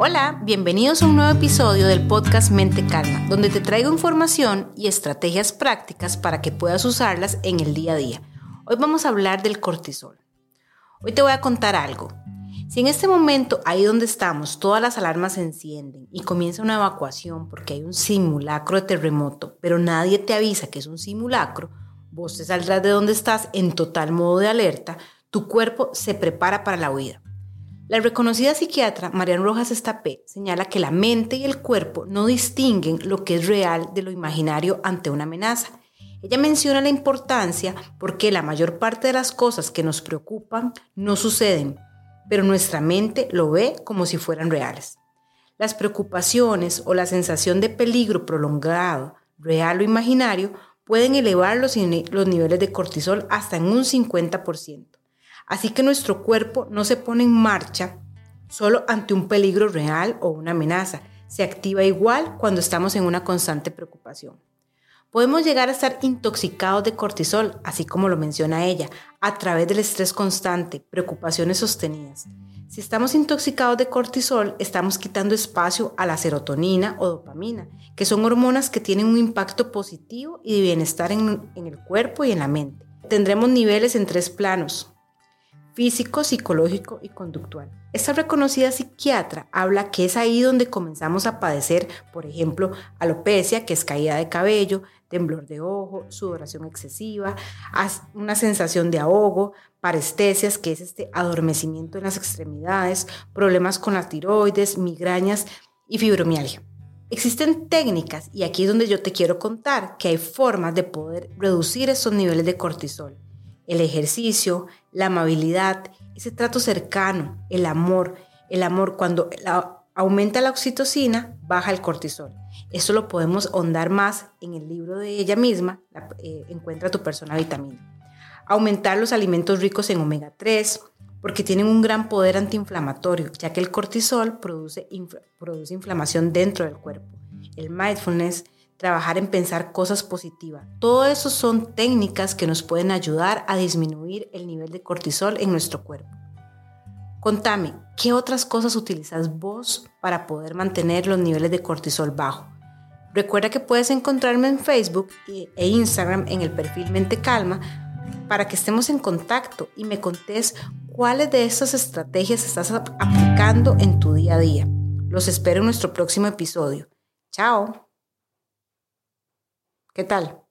Hola, bienvenidos a un nuevo episodio del podcast Mente Calma, donde te traigo información y estrategias prácticas para que puedas usarlas en el día a día. Hoy vamos a hablar del cortisol. Hoy te voy a contar algo. Si en este momento, ahí donde estamos, todas las alarmas se encienden y comienza una evacuación porque hay un simulacro de terremoto, pero nadie te avisa que es un simulacro, vos te saldrás de donde estás en total modo de alerta, tu cuerpo se prepara para la huida. La reconocida psiquiatra Marian Rojas Estapé señala que la mente y el cuerpo no distinguen lo que es real de lo imaginario ante una amenaza. Ella menciona la importancia porque la mayor parte de las cosas que nos preocupan no suceden, pero nuestra mente lo ve como si fueran reales. Las preocupaciones o la sensación de peligro prolongado, real o imaginario, pueden elevar los, los niveles de cortisol hasta en un 50%. Así que nuestro cuerpo no se pone en marcha solo ante un peligro real o una amenaza, se activa igual cuando estamos en una constante preocupación. Podemos llegar a estar intoxicados de cortisol, así como lo menciona ella, a través del estrés constante, preocupaciones sostenidas. Si estamos intoxicados de cortisol, estamos quitando espacio a la serotonina o dopamina, que son hormonas que tienen un impacto positivo y de bienestar en, en el cuerpo y en la mente. Tendremos niveles en tres planos, físico, psicológico y conductual. Esta reconocida psiquiatra habla que es ahí donde comenzamos a padecer, por ejemplo, alopecia, que es caída de cabello, temblor de ojo, sudoración excesiva, una sensación de ahogo, parestesias, que es este adormecimiento en las extremidades, problemas con la tiroides, migrañas y fibromialgia. Existen técnicas, y aquí es donde yo te quiero contar, que hay formas de poder reducir esos niveles de cortisol el ejercicio, la amabilidad, ese trato cercano, el amor. El amor, cuando aumenta la oxitocina, baja el cortisol. Eso lo podemos ahondar más en el libro de ella misma, eh, Encuentra tu persona vitamina. Aumentar los alimentos ricos en omega 3, porque tienen un gran poder antiinflamatorio, ya que el cortisol produce, produce inflamación dentro del cuerpo. El mindfulness, trabajar en pensar cosas positivas. Todo eso son técnicas que nos pueden ayudar a disminuir el nivel de cortisol en nuestro cuerpo. Contame, ¿qué otras cosas utilizas vos para poder mantener los niveles de cortisol bajo? Recuerda que puedes encontrarme en Facebook e Instagram en el perfil Mente Calma para que estemos en contacto y me contés cuáles de estas estrategias estás aplicando en tu día a día. Los espero en nuestro próximo episodio. Chao. ¿Qué tal?